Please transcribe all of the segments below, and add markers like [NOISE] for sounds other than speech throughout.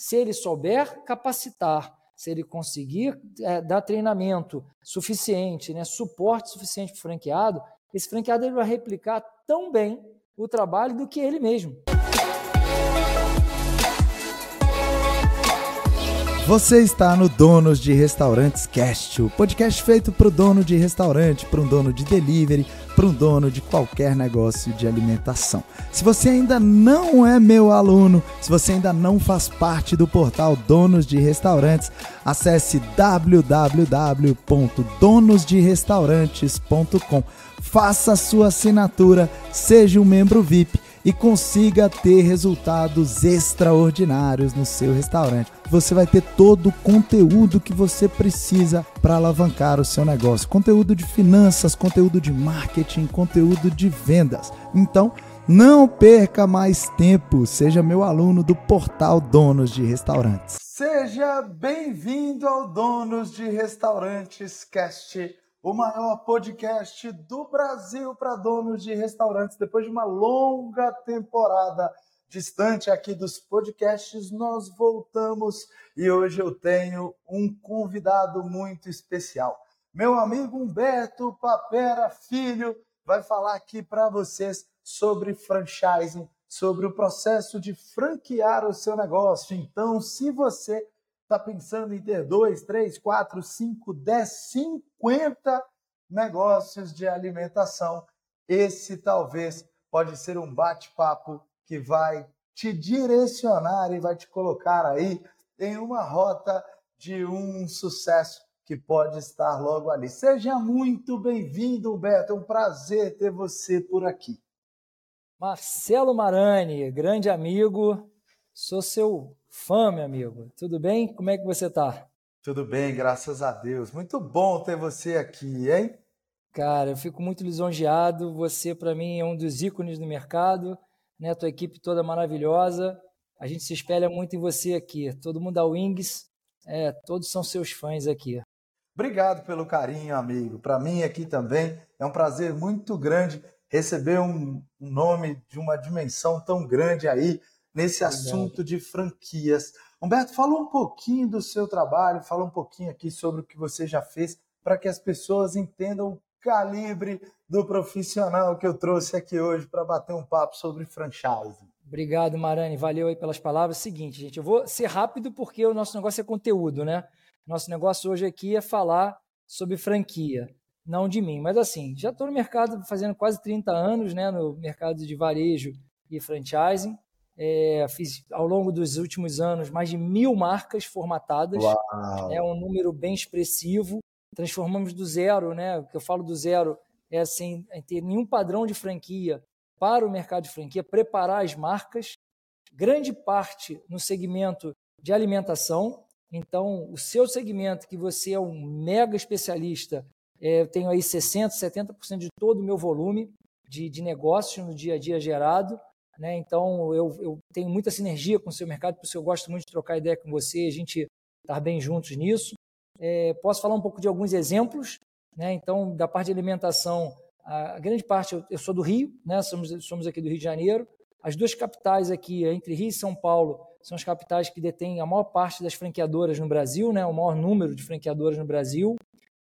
se ele souber capacitar, se ele conseguir é, dar treinamento suficiente, né, suporte suficiente para o franqueado, esse franqueado ele vai replicar tão bem o trabalho do que ele mesmo. Você está no Donos de Restaurantes Cast, o podcast feito para o dono de restaurante, para um dono de delivery, para um dono de qualquer negócio de alimentação. Se você ainda não é meu aluno, se você ainda não faz parte do portal Donos de Restaurantes, acesse www.donosderestaurantes.com. Faça sua assinatura, seja um membro VIP e consiga ter resultados extraordinários no seu restaurante. Você vai ter todo o conteúdo que você precisa para alavancar o seu negócio: conteúdo de finanças, conteúdo de marketing, conteúdo de vendas. Então, não perca mais tempo, seja meu aluno do portal Donos de Restaurantes. Seja bem-vindo ao Donos de Restaurantes Cast o maior podcast do Brasil para donos de restaurantes. Depois de uma longa temporada distante aqui dos podcasts, nós voltamos e hoje eu tenho um convidado muito especial. Meu amigo Humberto Papera Filho vai falar aqui para vocês sobre franchising, sobre o processo de franquear o seu negócio. Então, se você está pensando em ter dois, três, quatro, cinco, dez, cinquenta negócios de alimentação, esse talvez pode ser um bate-papo que vai te direcionar e vai te colocar aí em uma rota de um sucesso que pode estar logo ali. Seja muito bem-vindo, Beto. É um prazer ter você por aqui. Marcelo Marani, grande amigo, sou seu fã, meu amigo. Tudo bem? Como é que você está? Tudo bem, graças a Deus. Muito bom ter você aqui, hein? Cara, eu fico muito lisonjeado. Você, para mim, é um dos ícones do mercado. Né? Tua equipe toda maravilhosa. A gente se espelha muito em você aqui. Todo mundo da Wings, é, todos são seus fãs aqui. Obrigado pelo carinho, amigo. Para mim aqui também é um prazer muito grande receber um nome de uma dimensão tão grande aí nesse assunto de franquias. Humberto, fala um pouquinho do seu trabalho, fala um pouquinho aqui sobre o que você já fez para que as pessoas entendam o calibre do profissional que eu trouxe aqui hoje para bater um papo sobre franchise. Obrigado, Marani. Valeu aí pelas palavras. Seguinte, gente, eu vou ser rápido porque o nosso negócio é conteúdo, né? Nosso negócio hoje aqui é falar sobre franquia, não de mim. Mas assim, já estou no mercado fazendo quase 30 anos, né? No mercado de varejo e franchising. É, fiz ao longo dos últimos anos mais de mil marcas formatadas. Uau. É um número bem expressivo. Transformamos do zero, né? O que eu falo do zero é sem ter nenhum padrão de franquia para o mercado de franquia, preparar as marcas, grande parte no segmento de alimentação. Então, o seu segmento, que você é um mega especialista, é, eu tenho aí 60%, 70% de todo o meu volume de, de negócio no dia a dia gerado. Né? Então, eu, eu, tenho muita sinergia com o seu mercado, por isso eu gosto muito de trocar ideia com você, a gente estar tá bem juntos nisso. É, posso falar um pouco de alguns exemplos. Né? Então, da parte de alimentação, a grande parte, eu, eu sou do Rio, né? somos, somos aqui do Rio de Janeiro. As duas capitais aqui, entre Rio e São Paulo, são as capitais que detêm a maior parte das franqueadoras no Brasil, né? o maior número de franqueadoras no Brasil.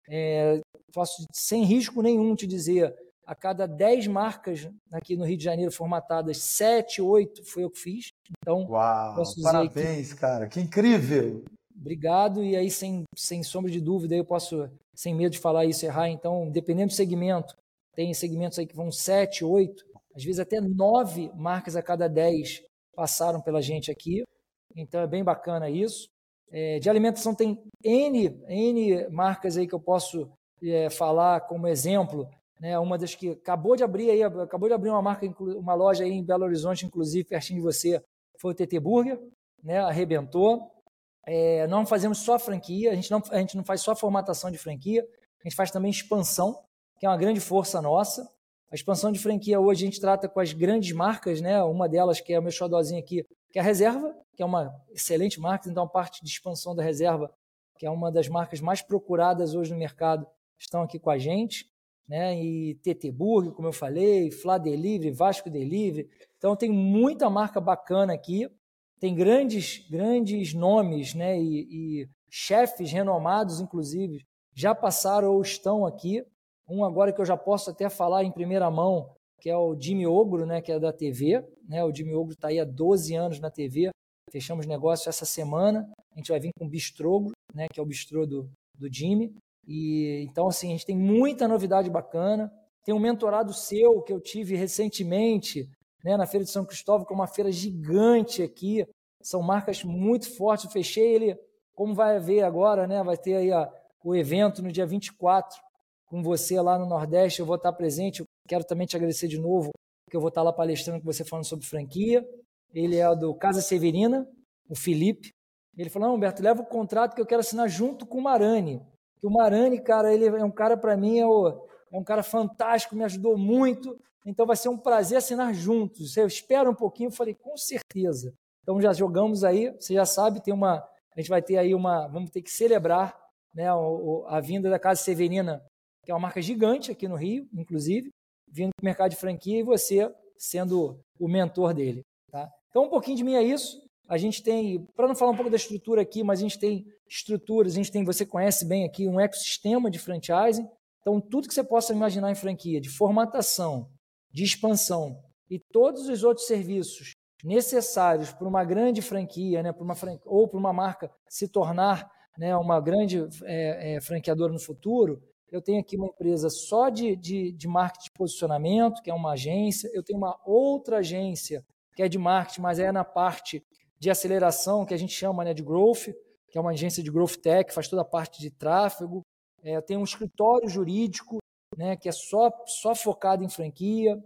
É, posso, sem risco nenhum, te dizer a cada 10 marcas aqui no Rio de Janeiro formatadas, 7, 8 foi eu que fiz. Então, Uau, parabéns, que... cara, que incrível! Obrigado, e aí, sem, sem sombra de dúvida, eu posso, sem medo de falar isso errar, então, dependendo do segmento, tem segmentos aí que vão 7, 8, às vezes até 9 marcas a cada 10 passaram pela gente aqui, então é bem bacana isso. É, de alimentação tem N, N marcas aí que eu posso é, falar como exemplo, né, uma das que acabou de abrir aí, acabou de abrir uma marca, uma loja aí em Belo Horizonte, inclusive pertinho de você, foi o TT Burger, né, arrebentou. É, não fazemos só franquia, a gente, não, a gente não faz só formatação de franquia, a gente faz também expansão, que é uma grande força nossa. A expansão de franquia hoje a gente trata com as grandes marcas, né? Uma delas que é o meu xodózinho aqui, que é a Reserva, que é uma excelente marca, então a parte de expansão da Reserva, que é uma das marcas mais procuradas hoje no mercado, estão aqui com a gente né? E TT Burger, como eu falei, Flá Delivery, Vasco Delivery. Então tem muita marca bacana aqui. Tem grandes, grandes nomes, né, e, e chefes renomados, inclusive, já passaram ou estão aqui. Um agora que eu já posso até falar em primeira mão, que é o Jimmy Ogro, né, que é da TV. Né, o Jimmy Ogro está aí há 12 anos na TV. Fechamos negócio essa semana. A gente vai vir com o Bistrogo, né, que é o bistrô do, do Jimmy. E, então, assim, a gente tem muita novidade bacana. Tem um mentorado seu que eu tive recentemente né, na Feira de São Cristóvão, que é uma feira gigante aqui. São marcas muito fortes. Eu fechei ele, como vai ver agora, né, vai ter aí a, o evento no dia 24 com você lá no Nordeste. Eu vou estar presente. Eu quero também te agradecer de novo, porque eu vou estar lá palestrando com você falando sobre franquia. Ele é do Casa Severina, o Felipe. Ele falou: Não, Humberto, leva o contrato que eu quero assinar junto com o Marani. Que o Marani, cara, ele é um cara, para mim, é, o, é um cara fantástico, me ajudou muito. Então vai ser um prazer assinar juntos. Você espera um pouquinho? Eu falei: Com certeza. Então já jogamos aí, você já sabe, tem uma. A gente vai ter aí uma. Vamos ter que celebrar né, a, vinda da Casa Severina, que é uma marca gigante aqui no Rio, inclusive, vindo para o mercado de franquia e você sendo o mentor dele. Tá? Então, um pouquinho de mim é isso. A gente tem, para não falar um pouco da estrutura aqui, mas a gente tem estruturas, a gente tem, você conhece bem aqui, um ecossistema de franchising. Então, tudo que você possa imaginar em franquia, de formatação, de expansão e todos os outros serviços necessários para uma grande franquia, né, para uma franquia, ou para uma marca se tornar né, uma grande é, é, franqueadora no futuro, eu tenho aqui uma empresa só de, de, de marketing de posicionamento, que é uma agência, eu tenho uma outra agência que é de marketing, mas é na parte de aceleração, que a gente chama né, de growth, que é uma agência de growth tech, faz toda a parte de tráfego. É, tenho um escritório jurídico, né, que é só, só focado em franquia.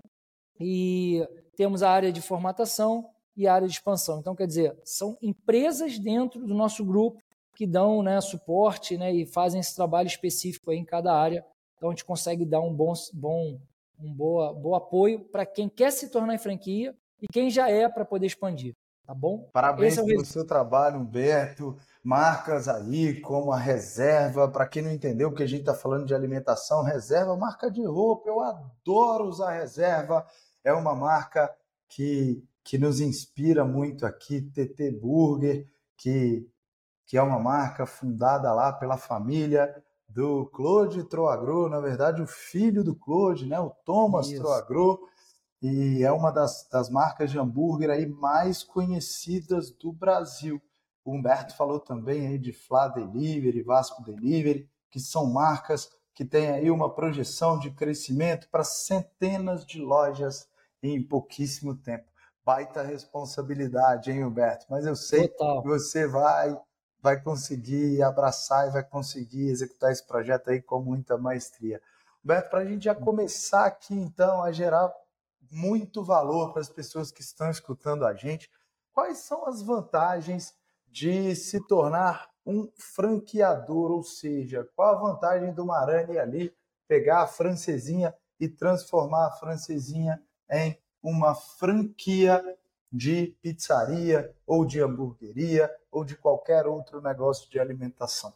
E temos a área de formatação e a área de expansão. Então, quer dizer, são empresas dentro do nosso grupo que dão né, suporte né, e fazem esse trabalho específico em cada área. Então a gente consegue dar um bom, bom, um boa, bom apoio para quem quer se tornar em franquia e quem já é para poder expandir. Tá bom? Parabéns é pelo seu trabalho, Humberto. Marcas aí como a reserva. Para quem não entendeu, que a gente está falando de alimentação, reserva, marca de roupa. Eu adoro usar reserva. É uma marca que, que nos inspira muito aqui. TT Burger, que que é uma marca fundada lá pela família do Claude Troagro, na verdade o filho do Claude, né, o Thomas Isso. Troagro, e é uma das, das marcas de hambúrguer aí mais conhecidas do Brasil. O Humberto falou também aí de Flá Delivery, Vasco Delivery, que são marcas que têm aí uma projeção de crescimento para centenas de lojas em pouquíssimo tempo. Baita responsabilidade, hein, Humberto? Mas eu sei Total. que você vai vai conseguir abraçar e vai conseguir executar esse projeto aí com muita maestria. Beto, para a gente já começar aqui então a gerar muito valor para as pessoas que estão escutando a gente, quais são as vantagens de se tornar um franqueador, ou seja, qual a vantagem do Marani ali pegar a francesinha e transformar a francesinha em uma franquia de pizzaria ou de hamburgueria ou de qualquer outro negócio de alimentação.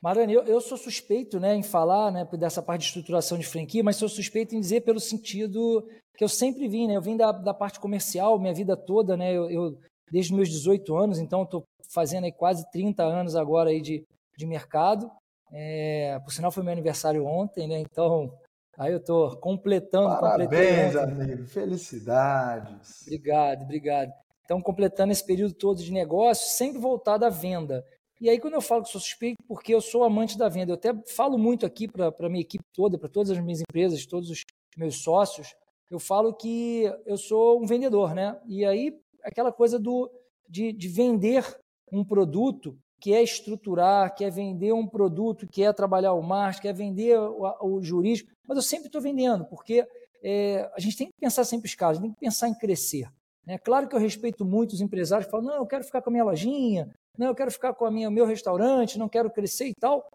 Marani, eu, eu, sou suspeito né, em falar né, dessa parte de estruturação de franquia, mas sou suspeito em dizer pelo sentido que eu sempre vim, né? Eu vim da, da parte comercial minha vida toda, né? Eu, eu desde meus 18 anos, então estou fazendo aí quase 30 anos agora aí de, de mercado. É, por sinal, foi meu aniversário ontem, né? Então, Aí eu estou completando. Parabéns, amigo. Felicidades. Obrigado, obrigado. Então, completando esse período todo de negócio, sempre voltado à venda. E aí, quando eu falo que sou suspeito, porque eu sou amante da venda, eu até falo muito aqui para a minha equipe toda, para todas as minhas empresas, todos os meus sócios, eu falo que eu sou um vendedor, né? E aí, aquela coisa do, de, de vender um produto que é estruturar, quer vender um produto, quer trabalhar o marketing, quer vender o, o jurídico, mas eu sempre estou vendendo, porque é, a gente tem que pensar sempre os casos, tem que pensar em crescer. É claro que eu respeito muito os empresários que falam, não, eu quero ficar com a minha lojinha, não, eu quero ficar com o meu restaurante, não quero crescer e tal.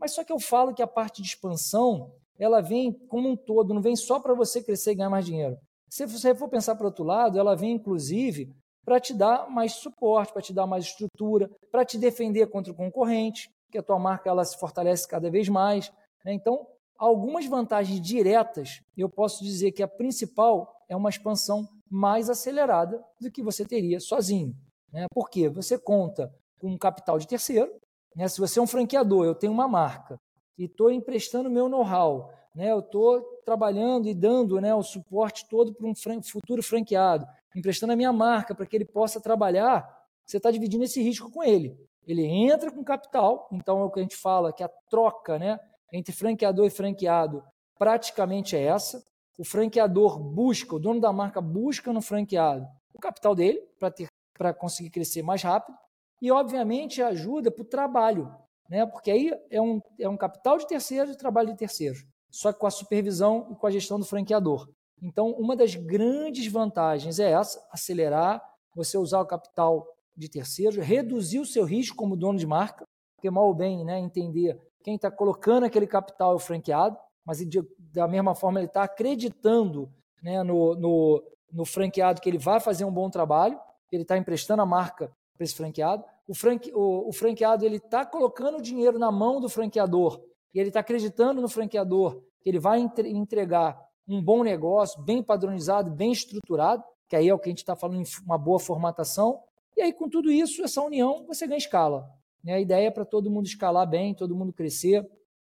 Mas só que eu falo que a parte de expansão, ela vem como um todo, não vem só para você crescer e ganhar mais dinheiro. Se você for pensar para outro lado, ela vem inclusive para te dar mais suporte, para te dar mais estrutura, para te defender contra o concorrente, que a tua marca ela se fortalece cada vez mais. Né? Então, algumas vantagens diretas, eu posso dizer que a principal é uma expansão mais acelerada do que você teria sozinho. Né? Por quê? Você conta com um capital de terceiro. Né? Se você é um franqueador, eu tenho uma marca e estou emprestando meu know-how, né? eu estou trabalhando e dando né, o suporte todo para um futuro franqueado, emprestando a minha marca para que ele possa trabalhar, você está dividindo esse risco com ele. Ele entra com capital, então é o que a gente fala que a troca né, entre franqueador e franqueado praticamente é essa. O franqueador busca, o dono da marca busca no franqueado o capital dele para conseguir crescer mais rápido e, obviamente, ajuda para o trabalho, né? porque aí é um, é um capital de terceiros e trabalho de terceiros, só que com a supervisão e com a gestão do franqueador. Então, uma das grandes vantagens é essa: acelerar, você usar o capital de terceiros, reduzir o seu risco como dono de marca, porque mal ou bem né, entender quem está colocando aquele capital é o franqueado, mas de, da mesma forma ele está acreditando né, no, no, no franqueado que ele vai fazer um bom trabalho, ele está emprestando a marca para esse franqueado. O, franque, o, o franqueado ele está colocando o dinheiro na mão do franqueador e ele está acreditando no franqueador que ele vai entregar um bom negócio, bem padronizado, bem estruturado, que aí é o que a gente está falando uma boa formatação. E aí, com tudo isso, essa união, você ganha escala. Né? A ideia é para todo mundo escalar bem, todo mundo crescer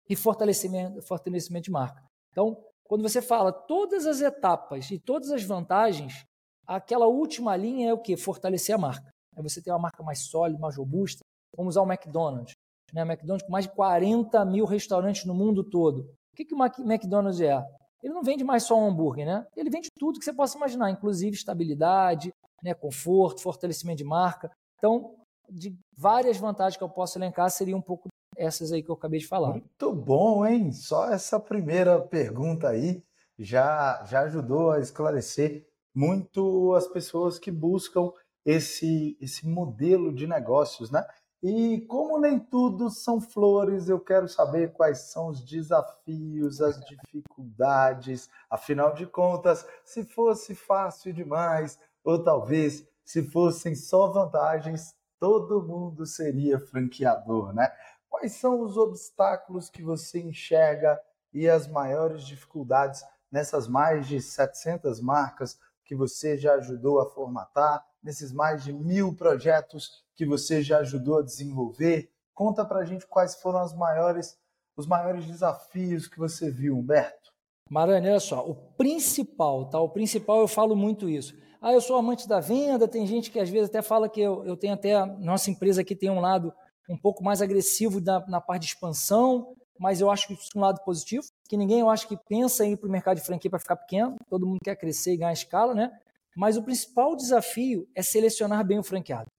e fortalecimento, fortalecimento de marca. Então, quando você fala todas as etapas e todas as vantagens, aquela última linha é o que? Fortalecer a marca. É você ter uma marca mais sólida, mais robusta. Vamos usar o McDonald's. Né? McDonald's com mais de 40 mil restaurantes no mundo todo. O que, que o McDonald's é? Ele não vende mais só um hambúrguer, né? Ele vende tudo que você possa imaginar, inclusive estabilidade, né, conforto, fortalecimento de marca. Então, de várias vantagens que eu posso elencar, seria um pouco essas aí que eu acabei de falar. Muito bom, hein? Só essa primeira pergunta aí já, já ajudou a esclarecer muito as pessoas que buscam esse, esse modelo de negócios, né? E como nem tudo são flores, eu quero saber quais são os desafios, as [LAUGHS] dificuldades. Afinal de contas, se fosse fácil demais, ou talvez se fossem só vantagens, todo mundo seria franqueador, né? Quais são os obstáculos que você enxerga e as maiores dificuldades nessas mais de 700 marcas que você já ajudou a formatar, nesses mais de mil projetos que você já ajudou a desenvolver? Conta para a gente quais foram as maiores, os maiores desafios que você viu, Humberto. Maranhão, olha só, o principal, tá? O principal eu falo muito isso. Ah, eu sou amante da venda, tem gente que às vezes até fala que eu, eu tenho até, nossa empresa aqui tem um lado um pouco mais agressivo na, na parte de expansão, mas eu acho que isso é um lado positivo, que ninguém eu acho que pensa em ir para o mercado de franquia para ficar pequeno, todo mundo quer crescer e ganhar escala, né? Mas o principal desafio é selecionar bem o franqueado.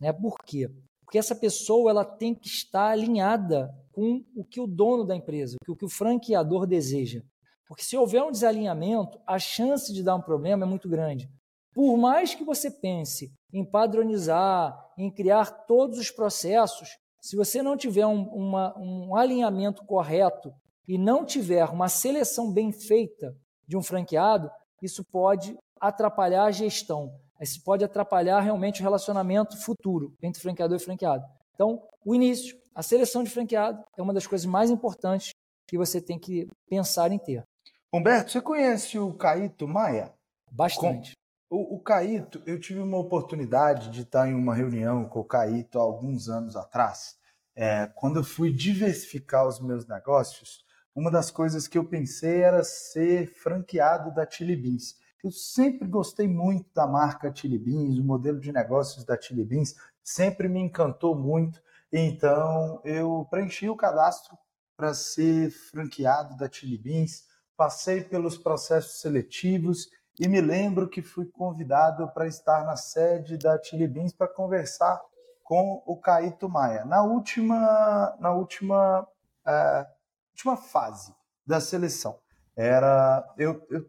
Né? Por quê? Porque essa pessoa ela tem que estar alinhada com o que o dono da empresa, o que o franqueador deseja. Porque se houver um desalinhamento, a chance de dar um problema é muito grande. Por mais que você pense em padronizar, em criar todos os processos, se você não tiver um, uma, um alinhamento correto e não tiver uma seleção bem feita de um franqueado, isso pode atrapalhar a gestão. Isso pode atrapalhar realmente o relacionamento futuro entre franqueador e franqueado. Então, o início, a seleção de franqueado é uma das coisas mais importantes que você tem que pensar em ter. Humberto, você conhece o Caíto Maia? Bastante. O, o Caíto, eu tive uma oportunidade de estar em uma reunião com o Caíto há alguns anos atrás. É, quando eu fui diversificar os meus negócios, uma das coisas que eu pensei era ser franqueado da Chili Beans. Eu sempre gostei muito da marca Chili Beans, o modelo de negócios da Chili Beans sempre me encantou muito. Então eu preenchi o cadastro para ser franqueado da Chili Beans, passei pelos processos seletivos e me lembro que fui convidado para estar na sede da Chili Beans para conversar com o Caíto Maia. Na última, na última, é, última fase da seleção, era eu, eu,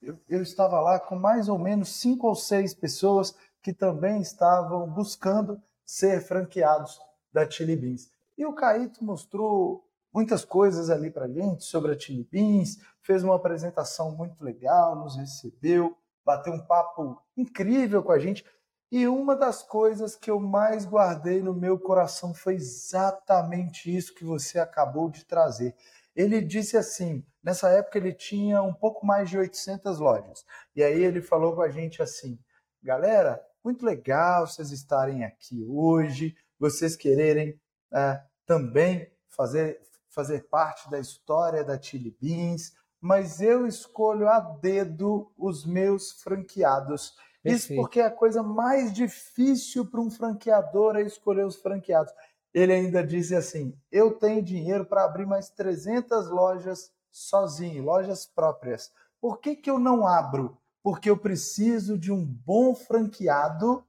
eu, eu estava lá com mais ou menos cinco ou seis pessoas que também estavam buscando ser franqueados da Chili Beans. E o Caíto mostrou muitas coisas ali para gente sobre a Chili Beans, fez uma apresentação muito legal, nos recebeu, bateu um papo incrível com a gente. E uma das coisas que eu mais guardei no meu coração foi exatamente isso que você acabou de trazer. Ele disse assim: nessa época ele tinha um pouco mais de 800 lojas. E aí ele falou com a gente assim: galera, muito legal vocês estarem aqui hoje, vocês quererem é, também fazer, fazer parte da história da Chili Beans, mas eu escolho a dedo os meus franqueados. Perfeito. Isso porque é a coisa mais difícil para um franqueador é escolher os franqueados. Ele ainda disse assim: Eu tenho dinheiro para abrir mais 300 lojas sozinho, lojas próprias. Por que, que eu não abro? Porque eu preciso de um bom franqueado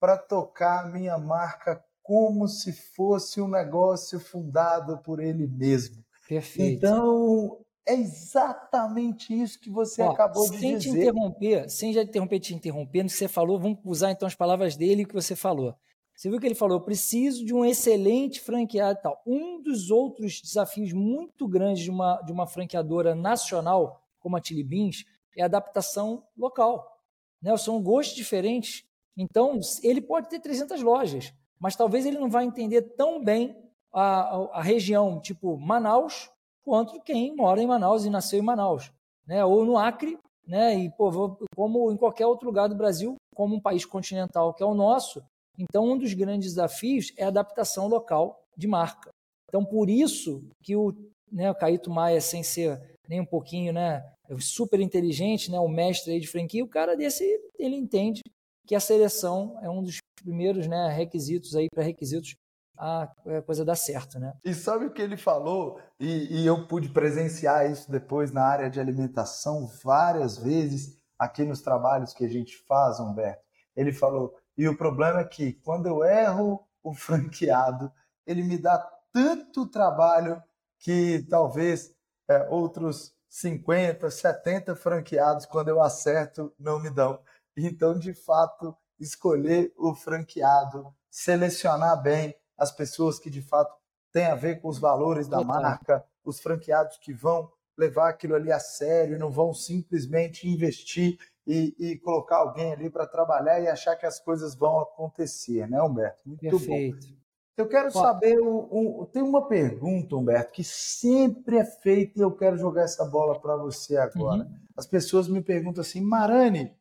para tocar a minha marca como se fosse um negócio fundado por ele mesmo. Perfeito. Então, é exatamente isso que você Ó, acabou de sem dizer. Sem te interromper, sem já interromper, te que você falou, vamos usar então as palavras dele e o que você falou. Você viu que ele falou: eu preciso de um excelente franqueado e tal. Um dos outros desafios muito grandes de uma, de uma franqueadora nacional, como a Chili Beans, é a adaptação local. Né? São gostos diferentes. Então, ele pode ter 300 lojas, mas talvez ele não vai entender tão bem a, a, a região, tipo Manaus, quanto quem mora em Manaus e nasceu em Manaus. Né? Ou no Acre, né? e pô, como em qualquer outro lugar do Brasil, como um país continental que é o nosso, então, um dos grandes desafios é a adaptação local de marca. Então, por isso que o, né, o Caíto Maia, sem ser nem um pouquinho né, super inteligente, né, o mestre de franquia, o cara desse, ele entende que a seleção é um dos primeiros né, requisitos aí, pré-requisitos a coisa dar certo, né? E sabe o que ele falou? E, e, eu pude presenciar isso depois na área de alimentação várias vezes aqui nos trabalhos que a gente faz, Humberto. Ele falou: e o problema é que quando eu erro o franqueado, ele me dá tanto trabalho que talvez é, outros 50, 70 franqueados, quando eu acerto, não me dão. Então, de fato, escolher o franqueado, selecionar bem as pessoas que de fato têm a ver com os valores da marca, os franqueados que vão levar aquilo ali a sério, não vão simplesmente investir e, e colocar alguém ali para trabalhar e achar que as coisas vão acontecer, né, Humberto? Muito Perfeito. bom. Eu quero saber, um, um, tem uma pergunta, Humberto, que sempre é feita e eu quero jogar essa bola para você agora. Uhum. As pessoas me perguntam assim, Marani,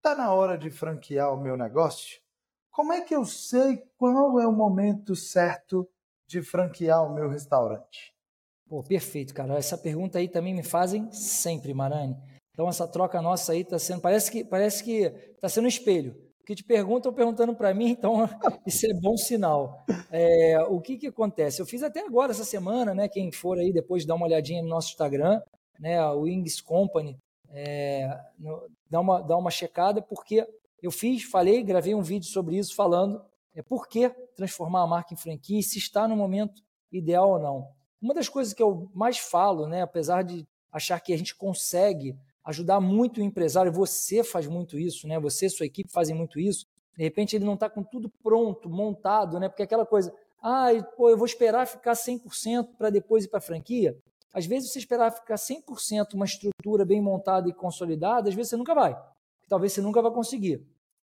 tá na hora de franquear o meu negócio? Como é que eu sei qual é o momento certo de franquear o meu restaurante? Pô, perfeito, cara. Essa pergunta aí também me fazem sempre, Marani. Então essa troca nossa aí está sendo, parece que parece que está sendo um espelho. O que te perguntam, perguntando para mim, então [LAUGHS] isso é bom sinal. É, o que que acontece? Eu fiz até agora essa semana, né? Quem for aí depois dá uma olhadinha no nosso Instagram, né? A Wings Company, é, no, dá uma dá uma checada porque eu fiz, falei, gravei um vídeo sobre isso falando é por que transformar a marca em franquia, se está no momento ideal ou não. Uma das coisas que eu mais falo, né, apesar de achar que a gente consegue ajudar muito o empresário. Você faz muito isso, né? Você e sua equipe fazem muito isso. De repente ele não está com tudo pronto, montado, né? Porque aquela coisa, ah, pô, eu vou esperar ficar 100% para depois ir para a franquia. Às vezes você esperar ficar 100% uma estrutura bem montada e consolidada, às vezes você nunca vai. Talvez você nunca vai conseguir.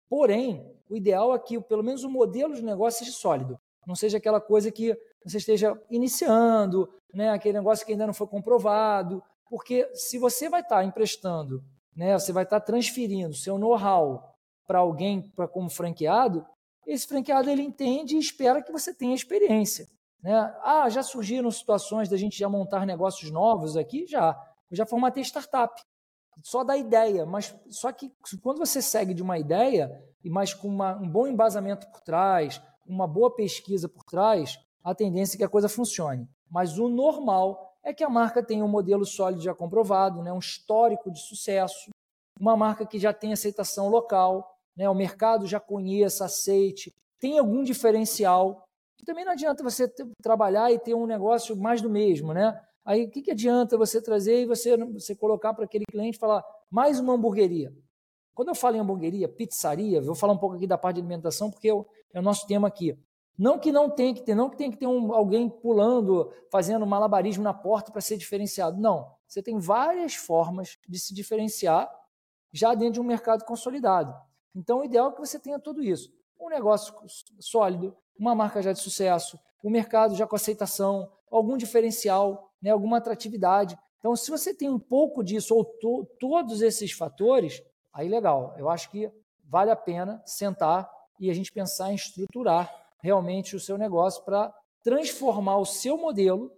Porém, o ideal é que pelo menos o modelo de negócio seja sólido. Não seja aquela coisa que você esteja iniciando, né? aquele negócio que ainda não foi comprovado, porque se você vai estar tá emprestando, né, você vai estar tá transferindo seu know-how para alguém para como franqueado, esse franqueado ele entende e espera que você tenha experiência. Né? Ah, já surgiram situações da gente já montar negócios novos aqui? Já. Eu já formatei startup. Só da ideia, mas só que quando você segue de uma ideia, mais com uma, um bom embasamento por trás, uma boa pesquisa por trás, a tendência é que a coisa funcione. Mas o normal é que a marca tem um modelo sólido já comprovado, né, um histórico de sucesso, uma marca que já tem aceitação local, né, o mercado já conheça, aceite, tem algum diferencial. Também não adianta você ter, trabalhar e ter um negócio mais do mesmo, né? Aí o que, que adianta você trazer e você, você colocar para aquele cliente falar mais uma hamburgueria? Quando eu falo em hamburgueria, pizzaria, vou falar um pouco aqui da parte de alimentação, porque é o, é o nosso tema aqui. Não que não tem que ter, não que tem que ter um, alguém pulando, fazendo malabarismo na porta para ser diferenciado. Não. Você tem várias formas de se diferenciar já dentro de um mercado consolidado. Então, o ideal é que você tenha tudo isso. Um negócio sólido, uma marca já de sucesso, o um mercado já com aceitação, algum diferencial, né, alguma atratividade. Então, se você tem um pouco disso ou to, todos esses fatores, aí legal. Eu acho que vale a pena sentar e a gente pensar em estruturar realmente o seu negócio para transformar o seu modelo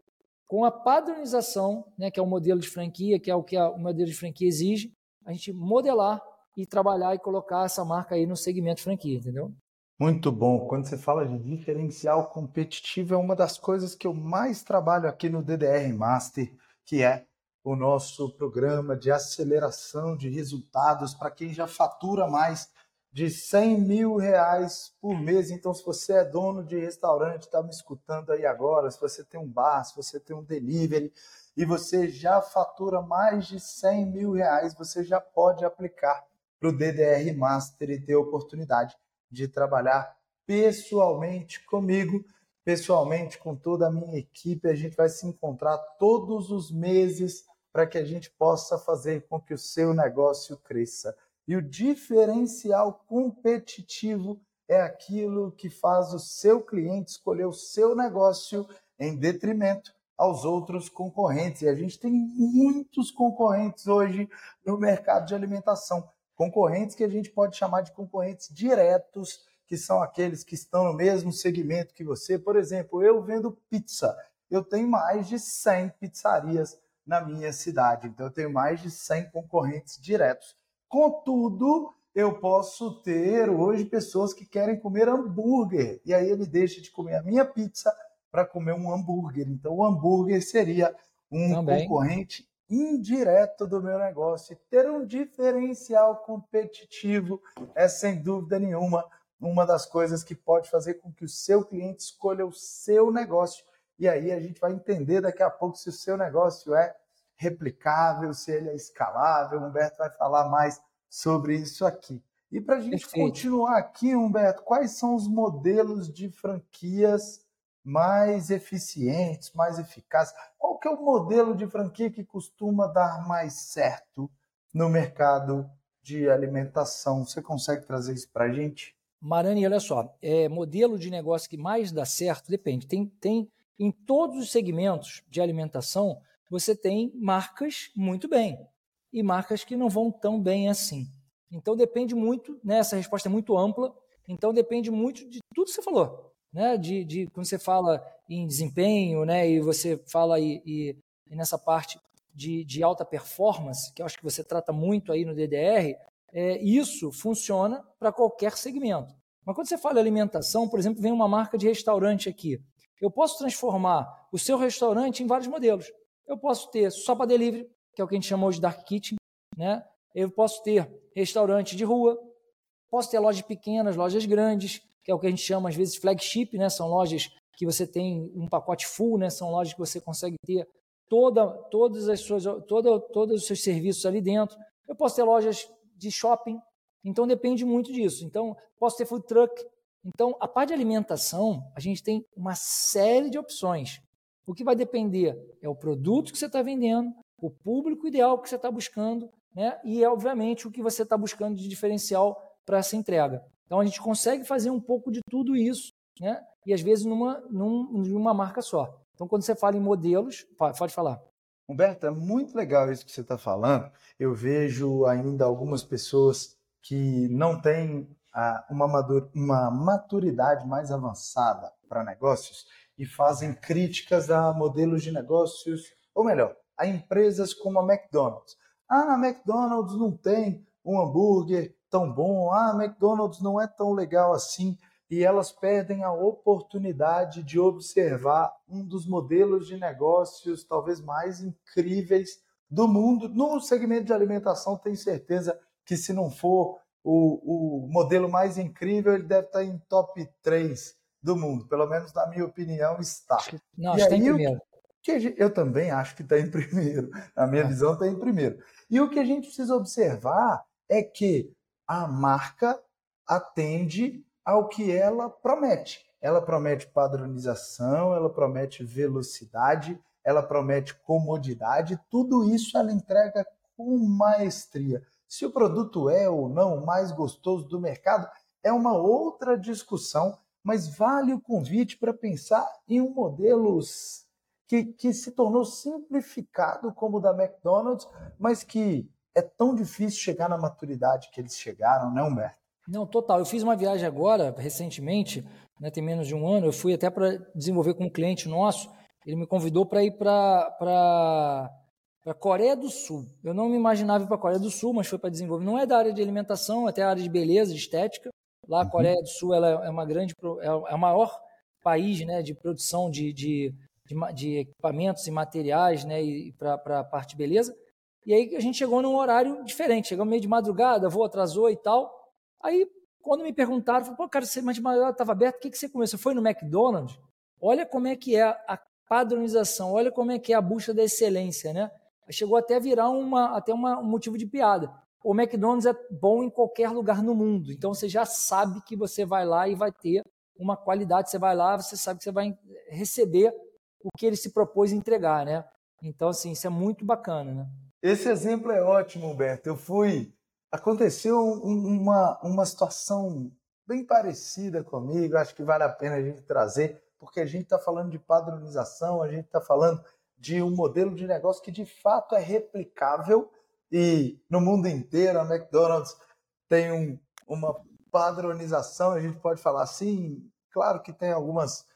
com a padronização, né, que é o modelo de franquia, que é o que a, o modelo de franquia exige, a gente modelar e trabalhar e colocar essa marca aí no segmento franquia, entendeu? Muito bom. Quando você fala de diferencial competitivo, é uma das coisas que eu mais trabalho aqui no DDR Master, que é o nosso programa de aceleração de resultados para quem já fatura mais de 100 mil reais por mês. Então, se você é dono de restaurante, está me escutando aí agora, se você tem um bar, se você tem um delivery e você já fatura mais de 100 mil reais, você já pode aplicar para o DDR Master e ter a oportunidade de trabalhar pessoalmente comigo, pessoalmente com toda a minha equipe. A gente vai se encontrar todos os meses para que a gente possa fazer com que o seu negócio cresça. E o diferencial competitivo é aquilo que faz o seu cliente escolher o seu negócio em detrimento aos outros concorrentes. E a gente tem muitos concorrentes hoje no mercado de alimentação. Concorrentes que a gente pode chamar de concorrentes diretos, que são aqueles que estão no mesmo segmento que você. Por exemplo, eu vendo pizza. Eu tenho mais de 100 pizzarias na minha cidade. Então, eu tenho mais de 100 concorrentes diretos. Contudo, eu posso ter hoje pessoas que querem comer hambúrguer. E aí ele deixa de comer a minha pizza para comer um hambúrguer. Então, o hambúrguer seria um Também. concorrente indireto do meu negócio. E ter um diferencial competitivo é, sem dúvida nenhuma, uma das coisas que pode fazer com que o seu cliente escolha o seu negócio. E aí a gente vai entender daqui a pouco se o seu negócio é replicável, se ele é escalável. O Humberto vai falar mais sobre isso aqui. E para a gente Perfeito. continuar aqui, Humberto, quais são os modelos de franquias mais eficientes, mais eficazes? Qual que é o modelo de franquia que costuma dar mais certo no mercado de alimentação? Você consegue trazer isso para a gente? Marani, olha só, é, modelo de negócio que mais dá certo, depende. Tem, tem em todos os segmentos de alimentação, você tem marcas muito bem e marcas que não vão tão bem assim. Então depende muito, né, essa resposta é muito ampla, então depende muito de tudo que você falou. Né, de, de quando você fala em desempenho, né, e você fala e, e, e nessa parte de, de, alta performance, que eu acho que você trata muito aí no DDR, é, isso funciona para qualquer segmento. Mas quando você fala em alimentação, por exemplo, vem uma marca de restaurante aqui. Eu posso transformar o seu restaurante em vários modelos. Eu posso ter só para delivery, que é o que a gente chamou de dark kitchen, né? Eu posso ter restaurante de rua, posso ter lojas pequenas, lojas grandes, que é o que a gente chama às vezes flagship, né? São lojas que você tem um pacote full, né? São lojas que você consegue ter toda, todas as suas, toda, todos os seus serviços ali dentro. Eu posso ter lojas de shopping, então depende muito disso. Então posso ter food truck. Então a parte de alimentação a gente tem uma série de opções. O que vai depender é o produto que você está vendendo, o público ideal que você está buscando, né? E, obviamente, o que você está buscando de diferencial para essa entrega. Então, a gente consegue fazer um pouco de tudo isso, né? E, às vezes, numa, num, numa marca só. Então, quando você fala em modelos, pode falar. Humberto, é muito legal isso que você está falando. Eu vejo ainda algumas pessoas que não têm uma maturidade mais avançada para negócios e fazem críticas a modelos de negócios, ou melhor, a empresas como a McDonald's. Ah, a McDonald's não tem um hambúrguer tão bom, ah, a McDonald's não é tão legal assim, e elas perdem a oportunidade de observar um dos modelos de negócios talvez mais incríveis do mundo. No segmento de alimentação, tenho certeza que se não for o, o modelo mais incrível, ele deve estar em top 3 do mundo, pelo menos na minha opinião está. Não, e acho aí, que primeiro. Que eu também acho que está em [LAUGHS] primeiro, na minha é. visão está em primeiro. E o que a gente precisa observar é que a marca atende ao que ela promete. Ela promete padronização, ela promete velocidade, ela promete comodidade, tudo isso ela entrega com maestria. Se o produto é ou não o mais gostoso do mercado, é uma outra discussão mas vale o convite para pensar em um modelo que, que se tornou simplificado como o da McDonald's, mas que é tão difícil chegar na maturidade que eles chegaram, né, Humberto? Não, total. Eu fiz uma viagem agora, recentemente, né, tem menos de um ano, eu fui até para desenvolver com um cliente nosso, ele me convidou para ir para a Coreia do Sul. Eu não me imaginava ir para a Coreia do Sul, mas foi para desenvolver. Não é da área de alimentação, é até a área de beleza, de estética. Lá a uhum. Coreia do Sul ela é uma grande, é, é o maior país né, de produção de, de, de, de equipamentos e materiais né, para a parte beleza. E aí a gente chegou num horário diferente, chegamos meio de madrugada, voo atrasou e tal. Aí, quando me perguntaram, falei, pô, cara, você de madrugada estava aberto, o que, que você comeu? Você foi no McDonald's? Olha como é que é a padronização, olha como é que é a busca da excelência, né? Chegou até a virar uma, até uma, um motivo de piada. O McDonald's é bom em qualquer lugar no mundo, então você já sabe que você vai lá e vai ter uma qualidade. Você vai lá, você sabe que você vai receber o que ele se propôs a entregar, né? Então, assim, isso é muito bacana, né? Esse exemplo é ótimo, Humberto. Eu fui. Aconteceu uma, uma situação bem parecida comigo, acho que vale a pena a gente trazer, porque a gente está falando de padronização, a gente está falando de um modelo de negócio que de fato é replicável e no mundo inteiro a McDonald's tem um, uma padronização, a gente pode falar assim, claro que tem algumas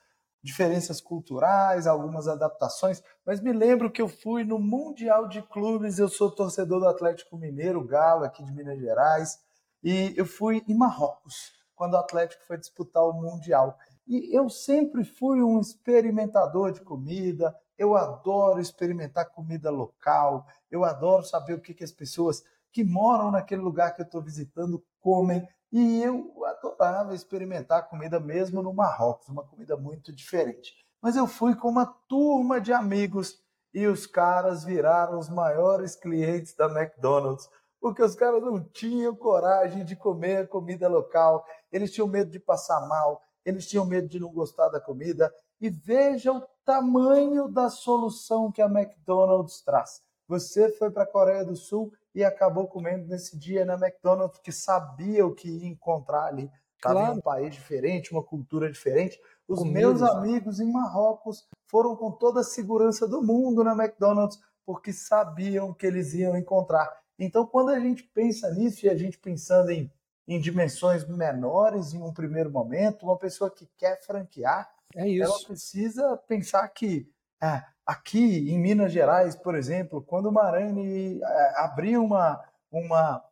diferenças culturais, algumas adaptações, mas me lembro que eu fui no Mundial de Clubes, eu sou torcedor do Atlético Mineiro, Galo, aqui de Minas Gerais, e eu fui em Marrocos, quando o Atlético foi disputar o Mundial. E eu sempre fui um experimentador de comida, eu adoro experimentar comida local, eu adoro saber o que, que as pessoas que moram naquele lugar que eu estou visitando comem. E eu adorava experimentar comida mesmo no Marrocos, uma comida muito diferente. Mas eu fui com uma turma de amigos e os caras viraram os maiores clientes da McDonald's, porque os caras não tinham coragem de comer comida local, eles tinham medo de passar mal, eles tinham medo de não gostar da comida. E veja o tamanho da solução que a McDonald's traz. Você foi para a Coreia do Sul e acabou comendo nesse dia na McDonald's, que sabia o que ia encontrar ali. Estava claro. em um país diferente, uma cultura diferente. Os Comidas, meus amigos em Marrocos foram com toda a segurança do mundo na McDonald's, porque sabiam que eles iam encontrar. Então, quando a gente pensa nisso e a gente pensando em, em dimensões menores em um primeiro momento, uma pessoa que quer franquear, é ela precisa pensar que é, Aqui em Minas Gerais, por exemplo, quando o Marani é, abriu uma, uma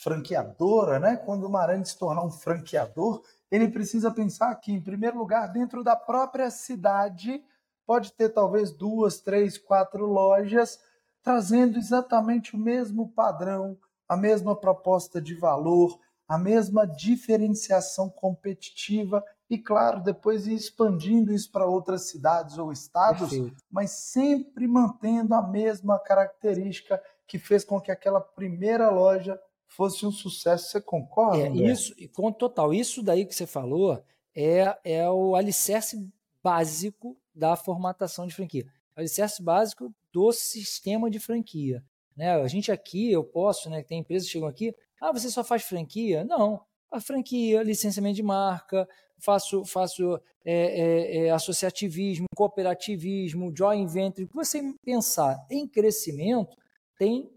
franqueadora, né? quando o Marani se tornar um franqueador, ele precisa pensar que, em primeiro lugar, dentro da própria cidade, pode ter talvez duas, três, quatro lojas trazendo exatamente o mesmo padrão, a mesma proposta de valor, a mesma diferenciação competitiva e, claro, depois ir expandindo isso para outras cidades ou estados, Perfeito. mas sempre mantendo a mesma característica que fez com que aquela primeira loja fosse um sucesso. Você concorda? É, isso, com total. Isso daí que você falou é, é o alicerce básico da formatação de franquia. O alicerce básico do sistema de franquia. Né? A gente aqui, eu posso, né? Tem empresas que chegam aqui, ah, você só faz franquia? Não. A franquia, licenciamento de marca, faço, faço é, é, é, associativismo, cooperativismo, joint venture. O que você pensar em crescimento, tem,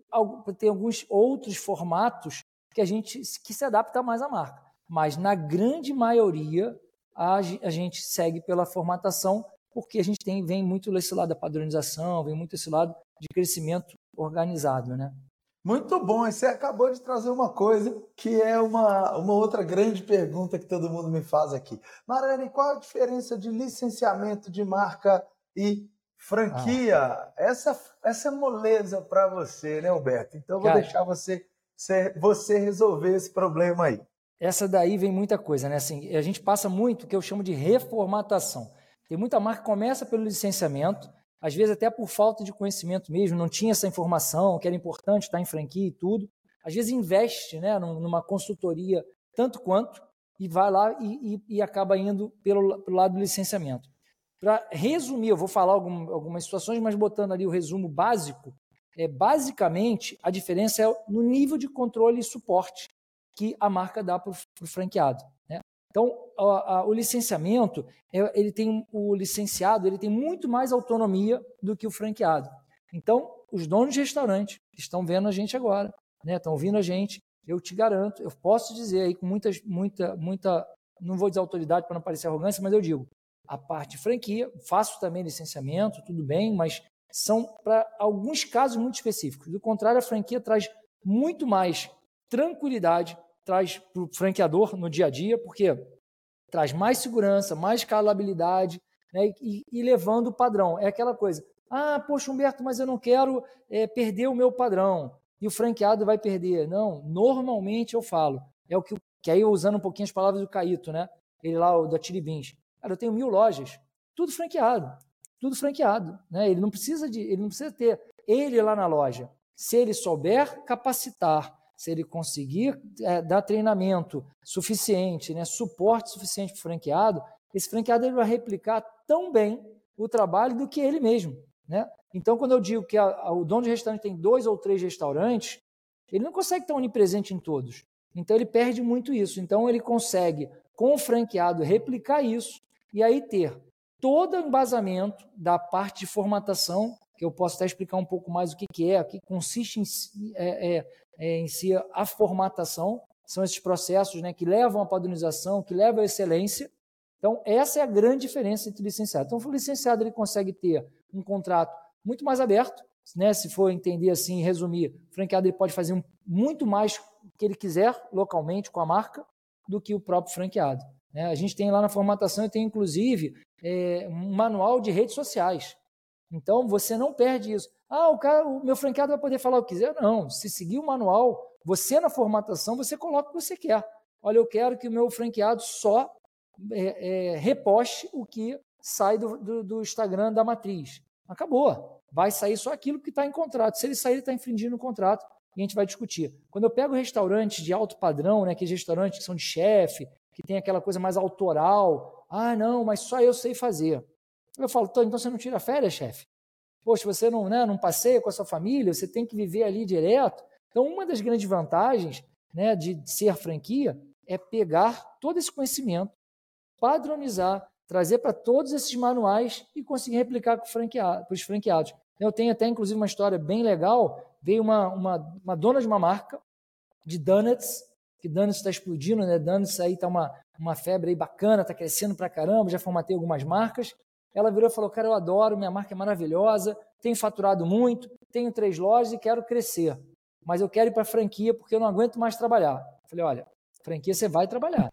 tem alguns outros formatos que a gente que se adapta mais à marca. Mas na grande maioria a, a gente segue pela formatação, porque a gente tem, vem muito esse lado da padronização, vem muito esse lado de crescimento organizado, né? Muito bom, e você acabou de trazer uma coisa que é uma, uma outra grande pergunta que todo mundo me faz aqui. Marane, qual a diferença de licenciamento de marca e franquia? Ah. Essa, essa é moleza para você, né, Alberto? Então, vou Cara, deixar você, você resolver esse problema aí. Essa daí vem muita coisa, né? Assim, a gente passa muito o que eu chamo de reformatação. Tem muita marca que começa pelo licenciamento, às vezes até por falta de conhecimento mesmo, não tinha essa informação que era importante estar em franquia e tudo. Às vezes investe né, numa consultoria tanto quanto e vai lá e, e, e acaba indo pelo, pelo, lado do licenciamento. Para resumir, eu vou falar algum, algumas situações, mas botando ali o resumo básico, é basicamente a diferença é no nível de controle e suporte que a marca dá para o franqueado. Então, a, a, o licenciamento, é, ele tem o licenciado, ele tem muito mais autonomia do que o franqueado. Então, os donos de restaurante estão vendo a gente agora, né? Estão ouvindo a gente, eu te garanto, eu posso dizer aí com muitas, muita, muita, não vou dizer autoridade para não parecer arrogância, mas eu digo, a parte franquia, faço também licenciamento, tudo bem, mas são para alguns casos muito específicos. Do contrário, a franquia traz muito mais tranquilidade, traz para o franqueador no dia a dia, porque traz mais segurança, mais escalabilidade né, e, e, levando o padrão. É aquela coisa, ah, poxa, Humberto, mas eu não quero é, perder o meu padrão e o franqueado vai perder. Não, normalmente eu falo, é o que, que aí usando um pouquinho as palavras do Caíto, né? Ele lá, o da Tiribins. Cara, eu tenho mil lojas, tudo franqueado, tudo franqueado, né? Ele não precisa de, ele não precisa ter ele lá na loja. Se ele souber capacitar, se ele conseguir é, dar treinamento suficiente, né, suporte suficiente para o franqueado, esse franqueado ele vai replicar tão bem o trabalho do que ele mesmo. Né? Então, quando eu digo que a, a, o dono de restaurante tem dois ou três restaurantes, ele não consegue estar onipresente em todos. Então, ele perde muito isso. Então, ele consegue, com o franqueado, replicar isso e aí ter todo o embasamento da parte de formatação, que eu posso até explicar um pouco mais o que, que é, o que consiste em, é, é, é, em si a formatação, são esses processos né, que levam à padronização, que levam à excelência. Então, essa é a grande diferença entre o licenciado. Então, o licenciado ele consegue ter um contrato muito mais aberto, né? se for entender assim, resumir, o franqueado ele pode fazer muito mais que ele quiser localmente com a marca do que o próprio franqueado. Né? A gente tem lá na formatação, e tem inclusive é, um manual de redes sociais. Então você não perde isso. Ah, o, cara, o meu franqueado vai poder falar o que quiser? Não. Se seguir o manual, você na formatação, você coloca o que você quer. Olha, eu quero que o meu franqueado só é, é, reposte o que sai do, do, do, Instagram da matriz. Acabou. Vai sair só aquilo que está em contrato. Se ele sair, ele está infringindo o contrato e a gente vai discutir. Quando eu pego restaurantes de alto padrão, né, aqueles restaurantes que são de chefe, que tem aquela coisa mais autoral, ah, não, mas só eu sei fazer. Eu falo, então você não tira férias, chefe? Poxa, você não, né, não passeia com a sua família, você tem que viver ali direto. Então, uma das grandes vantagens né, de ser franquia é pegar todo esse conhecimento, padronizar, trazer para todos esses manuais e conseguir replicar para os franqueados. Eu tenho até, inclusive, uma história bem legal. Veio uma, uma, uma dona de uma marca de donuts, que donuts está explodindo, né? Donuts aí está uma, uma febre aí bacana, está crescendo para caramba, já formatei algumas marcas. Ela virou e falou: Cara, eu adoro, minha marca é maravilhosa, tenho faturado muito, tenho três lojas e quero crescer. Mas eu quero ir para franquia porque eu não aguento mais trabalhar. Eu falei: Olha, franquia você vai trabalhar.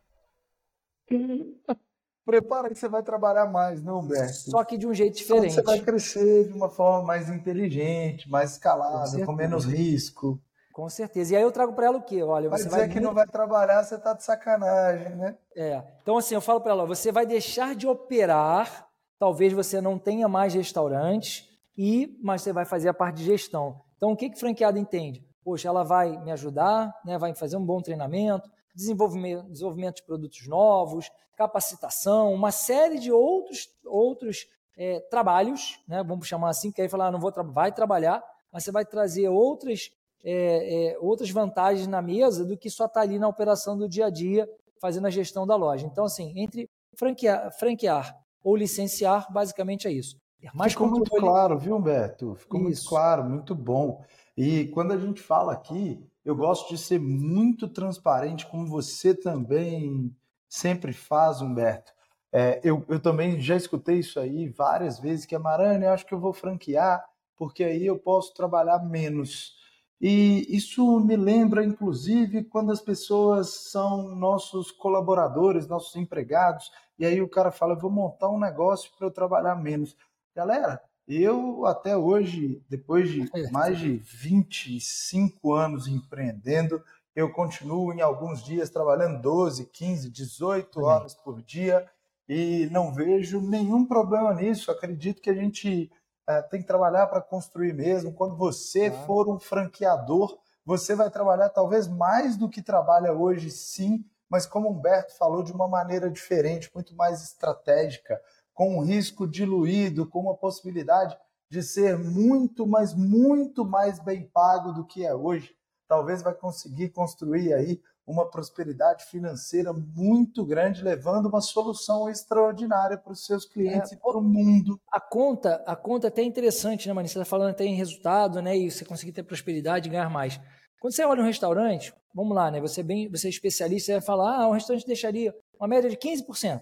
[LAUGHS] Prepara que você vai trabalhar mais, não, Humberto? Só que de um jeito diferente. Só você vai crescer de uma forma mais inteligente, mais escalada, com, com menos risco. Com certeza. E aí eu trago para ela o quê? Olha, vai você dizer vai que muito... não vai trabalhar, você tá de sacanagem, né? É. Então assim, eu falo para ela, você vai deixar de operar talvez você não tenha mais restaurantes, e mas você vai fazer a parte de gestão. Então, o que, que franqueado entende? Poxa, ela vai me ajudar, né, vai fazer um bom treinamento, desenvolvimento, desenvolvimento de produtos novos, capacitação, uma série de outros, outros é, trabalhos, né, vamos chamar assim, que aí falar, ah, não vou tra vai trabalhar, mas você vai trazer outras, é, é, outras vantagens na mesa do que só estar tá ali na operação do dia a dia, fazendo a gestão da loja. Então, assim, entre franquear, franquear ou licenciar, basicamente é isso. Mais Ficou muito claro, viu, Beto? Ficou isso. muito claro, muito bom. E quando a gente fala aqui, eu gosto de ser muito transparente, como você também sempre faz, Humberto. É, eu, eu também já escutei isso aí várias vezes, que a Marane, eu acho que eu vou franquear, porque aí eu posso trabalhar menos. E isso me lembra, inclusive, quando as pessoas são nossos colaboradores, nossos empregados, e aí o cara fala: vou montar um negócio para eu trabalhar menos. Galera, eu até hoje, depois de mais de 25 anos empreendendo, eu continuo em alguns dias trabalhando 12, 15, 18 horas por dia e não vejo nenhum problema nisso. Acredito que a gente é, tem que trabalhar para construir mesmo. Quando você ah. for um franqueador, você vai trabalhar talvez mais do que trabalha hoje, sim, mas como Humberto falou, de uma maneira diferente, muito mais estratégica, com um risco diluído, com uma possibilidade de ser muito, mas muito mais bem pago do que é hoje. Talvez vai conseguir construir aí uma prosperidade financeira muito grande, levando uma solução extraordinária para os seus clientes é, e para o mundo. A conta, a conta é até interessante, né, Mani? Você está falando até em resultado, né? E você conseguir ter prosperidade e ganhar mais. Quando você olha um restaurante, vamos lá, né? Você é bem, você é especialista, você vai falar, ah, um restaurante deixaria uma média de 15%.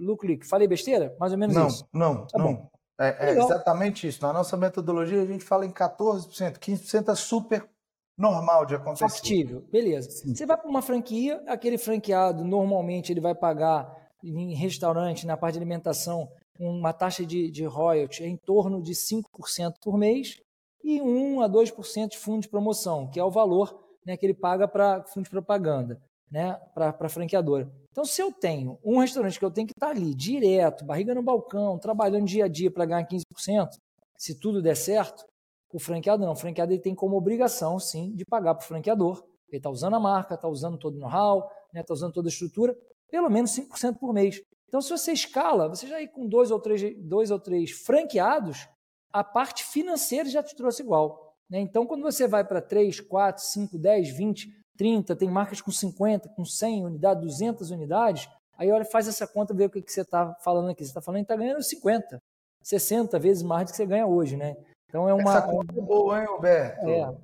Lucro líquido. Falei besteira? Mais ou menos não, isso. Não, tá não. Bom. É, é exatamente isso. Na nossa metodologia, a gente fala em 14%. 15% é super normal de acontecer. Factível, beleza. Sim. Você vai para uma franquia, aquele franqueado, normalmente, ele vai pagar em restaurante, na parte de alimentação, uma taxa de, de royalty em torno de 5% por mês e 1 a 2% de fundo de promoção, que é o valor né, que ele paga para fundo de propaganda, né, para a franqueadora. Então, se eu tenho um restaurante que eu tenho que estar ali direto, barriga no balcão, trabalhando dia a dia para ganhar 15%, se tudo der certo, o franqueado não. O franqueado ele tem como obrigação, sim, de pagar para o franqueador. Ele está usando a marca, está usando todo o know-how, está né, tá usando toda a estrutura, pelo menos 5% por mês. Então, se você escala, você já ir com dois ou três, dois ou três franqueados, a parte financeira já te trouxe igual. Né? Então, quando você vai para 3, 4, 5, 10, 20, 30, tem marcas com 50, com 100 unidades, 200 unidades, aí olha, faz essa conta, vê o que, que você está falando aqui. Você está falando que está ganhando 50, 60 vezes mais do que você ganha hoje. Né? Então, é uma. Essa conta é boa, hein, Roberto? É.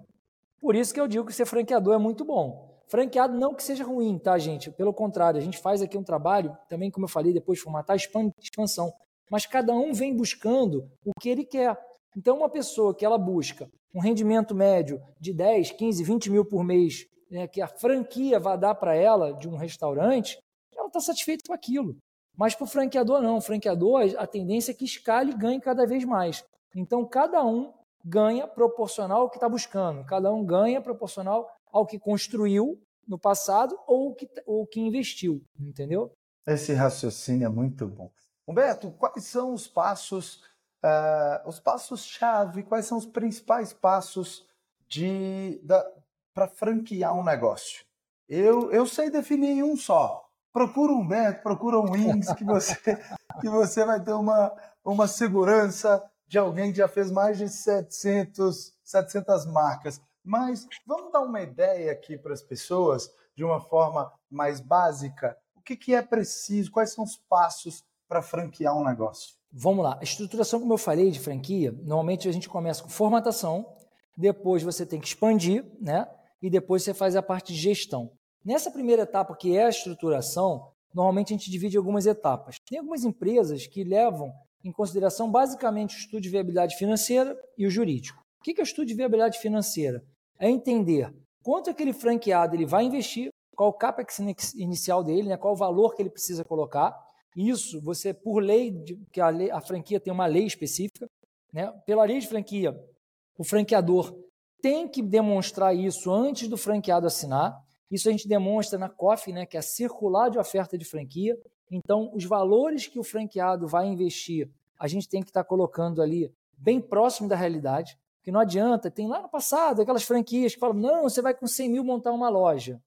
Por isso que eu digo que ser franqueador é muito bom. Franqueado não que seja ruim, tá, gente? Pelo contrário, a gente faz aqui um trabalho, também, como eu falei, depois formatar expansão. Mas cada um vem buscando o que ele quer. Então, uma pessoa que ela busca um rendimento médio de 10, 15, 20 mil por mês, né, que a franquia vai dar para ela de um restaurante, ela está satisfeita com aquilo. Mas para o franqueador, não. O franqueador, a tendência é que escale e ganhe cada vez mais. Então, cada um ganha proporcional ao que está buscando. Cada um ganha proporcional ao que construiu no passado ou que, ou que investiu, entendeu? Esse raciocínio é muito bom. Humberto, quais são os passos, uh, os passos-chave, quais são os principais passos de para franquear um negócio? Eu, eu sei definir um só. Procura um Humberto, procura um Wings, que você, [LAUGHS] que você vai ter uma, uma segurança de alguém que já fez mais de 700, 700 marcas. Mas vamos dar uma ideia aqui para as pessoas, de uma forma mais básica, o que, que é preciso, quais são os passos para franquear um negócio? Vamos lá. A estruturação, como eu falei, de franquia, normalmente a gente começa com formatação, depois você tem que expandir, né? E depois você faz a parte de gestão. Nessa primeira etapa, que é a estruturação, normalmente a gente divide algumas etapas. Tem algumas empresas que levam em consideração basicamente o estudo de viabilidade financeira e o jurídico. O que é o estudo de viabilidade financeira? é entender quanto aquele franqueado ele vai investir, qual o capex inicial dele, né, qual o valor que ele precisa colocar. Isso, você, por lei, que a, lei, a franquia tem uma lei específica, né, pela lei de franquia, o franqueador tem que demonstrar isso antes do franqueado assinar. Isso a gente demonstra na COF, né, que é a circular de oferta de franquia. Então, os valores que o franqueado vai investir, a gente tem que estar colocando ali bem próximo da realidade que não adianta. Tem lá no passado aquelas franquias que falam: não, você vai com 100 mil montar uma loja,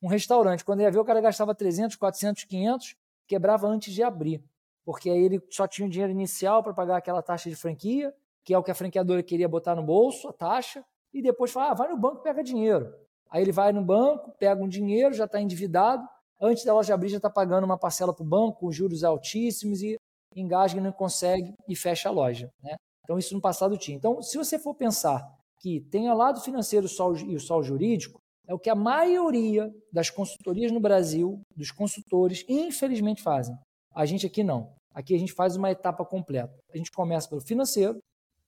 um restaurante. Quando ia ver, o cara gastava 300, 400, 500, quebrava antes de abrir, porque aí ele só tinha o dinheiro inicial para pagar aquela taxa de franquia, que é o que a franqueadora queria botar no bolso, a taxa, e depois fala: ah, vai no banco pega dinheiro. Aí ele vai no banco, pega um dinheiro, já está endividado, antes da loja abrir já está pagando uma parcela para o banco, com juros altíssimos e engasga e não consegue e fecha a loja. Né? Então, isso no passado tinha. Então, se você for pensar que tem o lado financeiro e o sol jurídico, é o que a maioria das consultorias no Brasil, dos consultores, infelizmente fazem. A gente aqui não. Aqui a gente faz uma etapa completa. A gente começa pelo financeiro,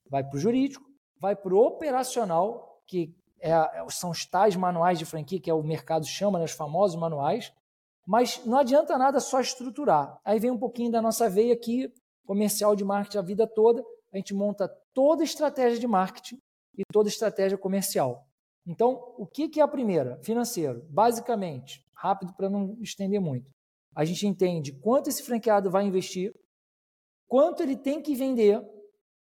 vai para o jurídico, vai para o operacional, que é, são os tais manuais de franquia, que é o mercado chama, né, os famosos manuais. Mas não adianta nada só estruturar. Aí vem um pouquinho da nossa veia aqui, comercial de marketing a vida toda, a gente monta toda a estratégia de marketing e toda a estratégia comercial. Então, o que é a primeira? Financeiro. Basicamente, rápido para não estender muito. A gente entende quanto esse franqueado vai investir, quanto ele tem que vender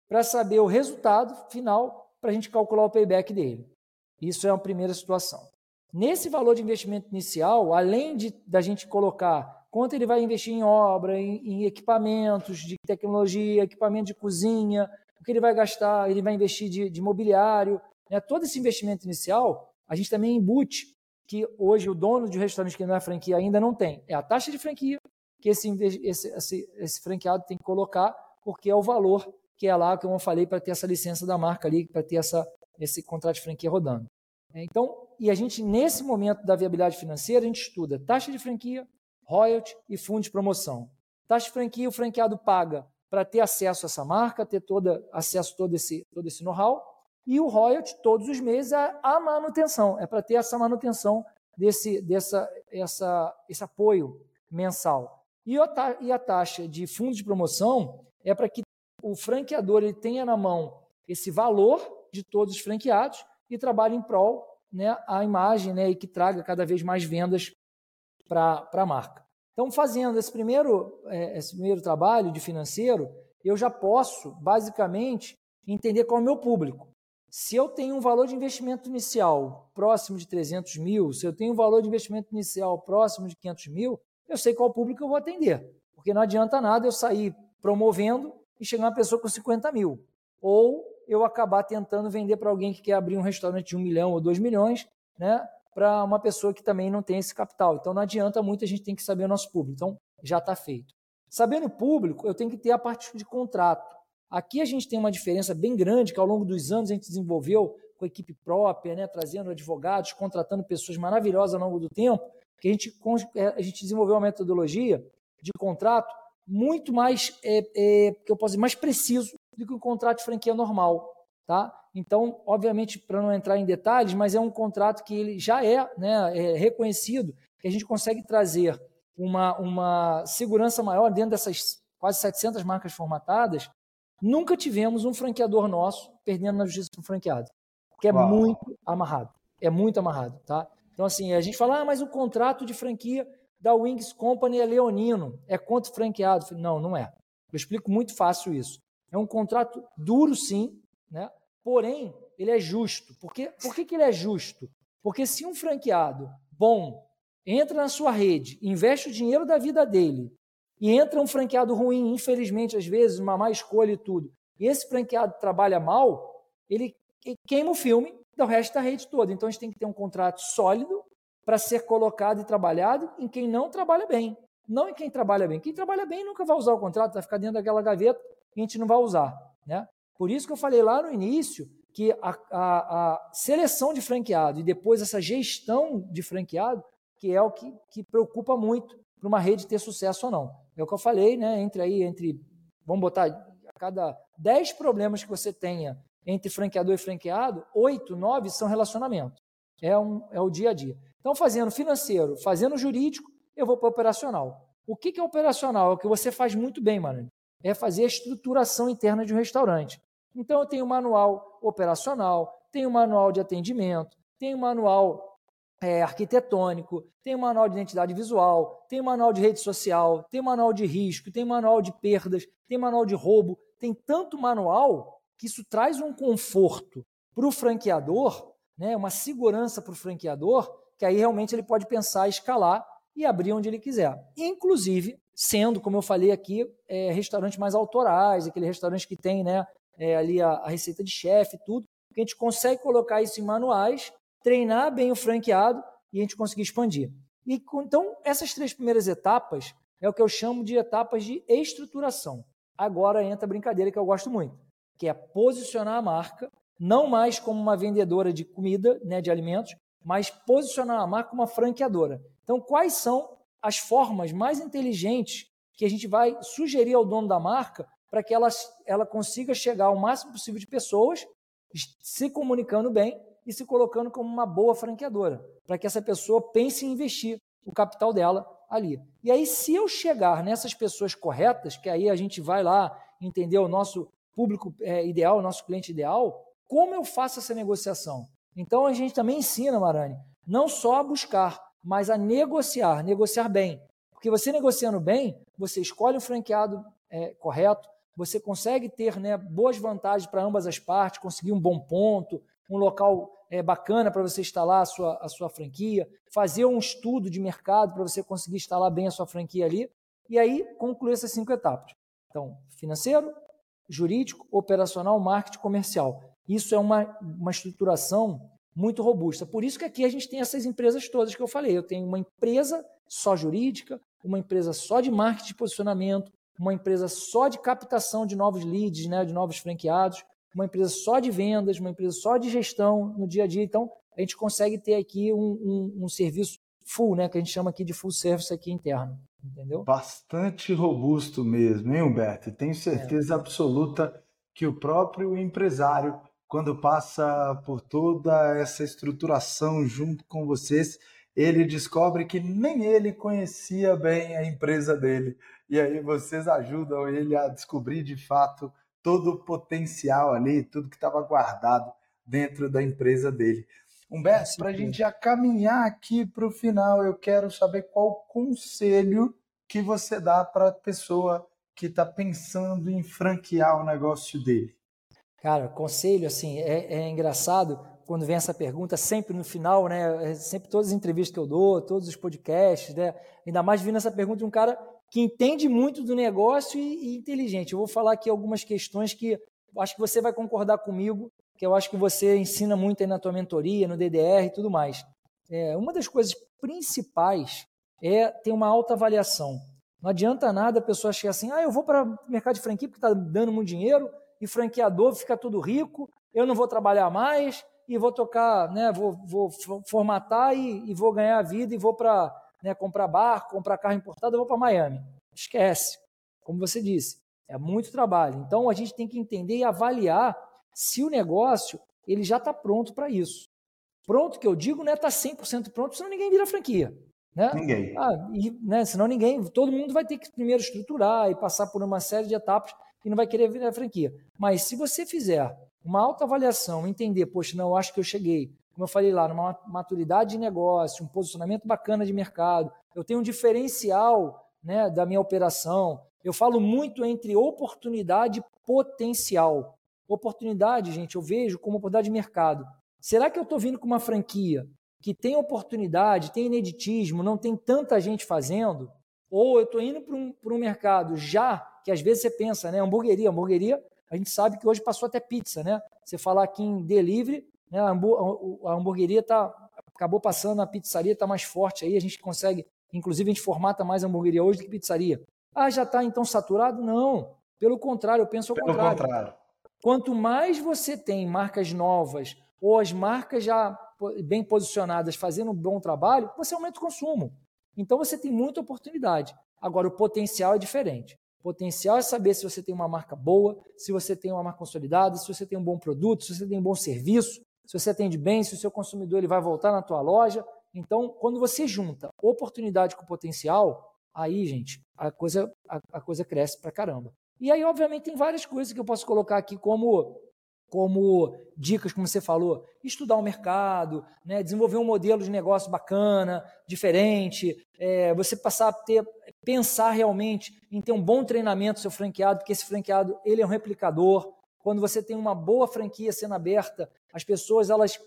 para saber o resultado final para a gente calcular o payback dele. Isso é uma primeira situação. Nesse valor de investimento inicial, além de da gente colocar quanto ele vai investir em obra, em, em equipamentos de tecnologia, equipamento de cozinha, o que ele vai gastar, ele vai investir de, de mobiliário. Né? Todo esse investimento inicial, a gente também embute que hoje o dono de um restaurante que não é franquia ainda não tem. É a taxa de franquia que esse, esse, esse, esse franqueado tem que colocar, porque é o valor que é lá, como eu falei, para ter essa licença da marca ali, para ter essa, esse contrato de franquia rodando. É, então, e a gente, nesse momento da viabilidade financeira, a gente estuda taxa de franquia, royalty e fundo de promoção. Taxa de franquia, o franqueado paga para ter acesso a essa marca, ter toda, acesso a todo esse, todo esse know-how, e o royalty, todos os meses, é a manutenção, é para ter essa manutenção desse, dessa, essa, esse apoio mensal. E a, e a taxa de fundo de promoção é para que o franqueador ele tenha na mão esse valor de todos os franqueados e trabalhe em prol né, a imagem né, e que traga cada vez mais vendas para a marca. Então, fazendo esse primeiro, é, esse primeiro trabalho de financeiro, eu já posso, basicamente, entender qual é o meu público. Se eu tenho um valor de investimento inicial próximo de 300 mil, se eu tenho um valor de investimento inicial próximo de 500 mil, eu sei qual público eu vou atender. Porque não adianta nada eu sair promovendo e chegar uma pessoa com 50 mil. Ou eu acabar tentando vender para alguém que quer abrir um restaurante de um milhão ou dois milhões, né? Para uma pessoa que também não tem esse capital. Então não adianta muito, a gente tem que saber o nosso público. Então já está feito. Sabendo o público, eu tenho que ter a parte de contrato. Aqui a gente tem uma diferença bem grande que ao longo dos anos a gente desenvolveu com equipe própria, né, trazendo advogados, contratando pessoas maravilhosas ao longo do tempo, que a gente, é, a gente desenvolveu uma metodologia de contrato muito mais, é, é, que eu posso dizer, mais preciso do que um contrato de franquia normal. Tá? Então, obviamente, para não entrar em detalhes, mas é um contrato que ele já é, né, é reconhecido, que a gente consegue trazer uma, uma segurança maior dentro dessas quase 700 marcas formatadas, Nunca tivemos um franqueador nosso perdendo na justiça um franqueado. Porque é Uau. muito amarrado. É muito amarrado, tá? Então, assim, a gente fala, ah, mas o contrato de franquia da Wings Company é leonino, é contra franqueado. Não, não é. Eu explico muito fácil isso. É um contrato duro, sim, né? porém, ele é justo. Por, quê? Por que, que ele é justo? Porque se um franqueado bom entra na sua rede, investe o dinheiro da vida dele e entra um franqueado ruim, infelizmente, às vezes, uma má escolha e tudo. E esse franqueado trabalha mal, ele queima o filme do resto da rede toda. Então a gente tem que ter um contrato sólido para ser colocado e trabalhado em quem não trabalha bem. Não em quem trabalha bem. Quem trabalha bem nunca vai usar o contrato, vai ficar dentro daquela gaveta a gente não vai usar. Né? Por isso que eu falei lá no início que a, a, a seleção de franqueado e depois essa gestão de franqueado, que é o que, que preocupa muito para uma rede ter sucesso ou não. É o que eu falei, né? Entre aí, entre, vamos botar, a cada 10 problemas que você tenha entre franqueador e franqueado, 8, 9 são relacionamento. É, um, é o dia a dia. Então, fazendo financeiro, fazendo jurídico, eu vou para operacional. O que, que é operacional? É o que você faz muito bem, mano. É fazer a estruturação interna de um restaurante. Então, eu tenho manual operacional, tenho manual de atendimento, tenho manual é, arquitetônico, tem manual de identidade visual, tem manual de rede social, tem manual de risco, tem manual de perdas, tem manual de roubo, tem tanto manual que isso traz um conforto para o franqueador, né, uma segurança para o franqueador, que aí realmente ele pode pensar, escalar e abrir onde ele quiser. Inclusive, sendo, como eu falei aqui, é, restaurantes mais autorais, aquele restaurante que tem né, é, ali a, a receita de chefe e tudo, que a gente consegue colocar isso em manuais treinar bem o franqueado e a gente conseguir expandir. E, então, essas três primeiras etapas é o que eu chamo de etapas de estruturação. Agora entra a brincadeira que eu gosto muito, que é posicionar a marca, não mais como uma vendedora de comida, né, de alimentos, mas posicionar a marca como uma franqueadora. Então, quais são as formas mais inteligentes que a gente vai sugerir ao dono da marca para que ela, ela consiga chegar ao máximo possível de pessoas, se comunicando bem e se colocando como uma boa franqueadora, para que essa pessoa pense em investir o capital dela ali. E aí, se eu chegar nessas pessoas corretas, que aí a gente vai lá entender o nosso público é, ideal, o nosso cliente ideal, como eu faço essa negociação? Então a gente também ensina, Marani, não só a buscar, mas a negociar, negociar bem. Porque você negociando bem, você escolhe o franqueado é, correto, você consegue ter né, boas vantagens para ambas as partes, conseguir um bom ponto, um local é, bacana para você instalar a sua, a sua franquia, fazer um estudo de mercado para você conseguir instalar bem a sua franquia ali, e aí concluir essas cinco etapas. Então, financeiro, jurídico, operacional, marketing, comercial. Isso é uma, uma estruturação muito robusta. Por isso que aqui a gente tem essas empresas todas que eu falei. Eu tenho uma empresa só jurídica, uma empresa só de marketing de posicionamento, uma empresa só de captação de novos leads, né, de novos franqueados, uma empresa só de vendas, uma empresa só de gestão no dia a dia. Então, a gente consegue ter aqui um, um, um serviço full, né, que a gente chama aqui de full service aqui interno, entendeu? Bastante robusto mesmo, hein, Humberto? Tenho certeza é. absoluta que o próprio empresário, quando passa por toda essa estruturação junto com vocês, ele descobre que nem ele conhecia bem a empresa dele. E aí vocês ajudam ele a descobrir de fato todo o potencial ali, tudo que estava guardado dentro da empresa dele. Humberto, para a gente já caminhar aqui para o final, eu quero saber qual conselho que você dá para a pessoa que está pensando em franquear o negócio dele. Cara, conselho, assim, é, é engraçado quando vem essa pergunta, sempre no final, né? É sempre todas as entrevistas que eu dou, todos os podcasts, né? Ainda mais vindo essa pergunta de um cara que entende muito do negócio e, e inteligente. Eu vou falar aqui algumas questões que acho que você vai concordar comigo, que eu acho que você ensina muito aí na tua mentoria, no DDR e tudo mais. É, uma das coisas principais é ter uma alta avaliação. Não adianta nada a pessoa chegar assim, ah, eu vou para o mercado de franquia porque está dando muito dinheiro e franqueador fica tudo rico, eu não vou trabalhar mais, e vou tocar, né, vou, vou formatar e, e, vou ganhar a vida e vou para né, comprar barco, comprar carro importado, eu vou para Miami. Esquece. Como você disse, é muito trabalho. Então a gente tem que entender e avaliar se o negócio ele já está pronto para isso. Pronto que eu digo é estar tá 100% pronto, senão ninguém vira franquia. Né? Ninguém. Ah, e, né, senão ninguém, todo mundo vai ter que primeiro estruturar e passar por uma série de etapas e não vai querer virar franquia. Mas se você fizer uma autoavaliação, entender, poxa, não, eu acho que eu cheguei, como eu falei lá, numa maturidade de negócio, um posicionamento bacana de mercado, eu tenho um diferencial né, da minha operação. Eu falo muito entre oportunidade e potencial. Oportunidade, gente, eu vejo como oportunidade de mercado. Será que eu estou vindo com uma franquia que tem oportunidade, tem ineditismo, não tem tanta gente fazendo? Ou eu estou indo para um, um mercado já, que às vezes você pensa, né? Hamburgueria, hamburgueria a gente sabe que hoje passou até pizza, né? Você falar aqui em delivery, né? a hamburgueria tá, acabou passando, a pizzaria está mais forte aí, a gente consegue, inclusive a gente formata mais hamburgueria hoje do que pizzaria. Ah, já está então saturado? Não. Pelo contrário, eu penso ao Pelo contrário. contrário. Quanto mais você tem marcas novas ou as marcas já bem posicionadas fazendo um bom trabalho, você aumenta o consumo. Então você tem muita oportunidade. Agora, o potencial é diferente. Potencial é saber se você tem uma marca boa, se você tem uma marca consolidada, se você tem um bom produto, se você tem um bom serviço, se você atende bem, se o seu consumidor ele vai voltar na tua loja. Então, quando você junta oportunidade com potencial, aí, gente, a coisa, a, a coisa cresce pra caramba. E aí, obviamente, tem várias coisas que eu posso colocar aqui como como dicas, como você falou, estudar o mercado, né, desenvolver um modelo de negócio bacana, diferente, é, você passar a ter, pensar realmente em ter um bom treinamento do seu franqueado, porque esse franqueado ele é um replicador. Quando você tem uma boa franquia sendo aberta, as pessoas elas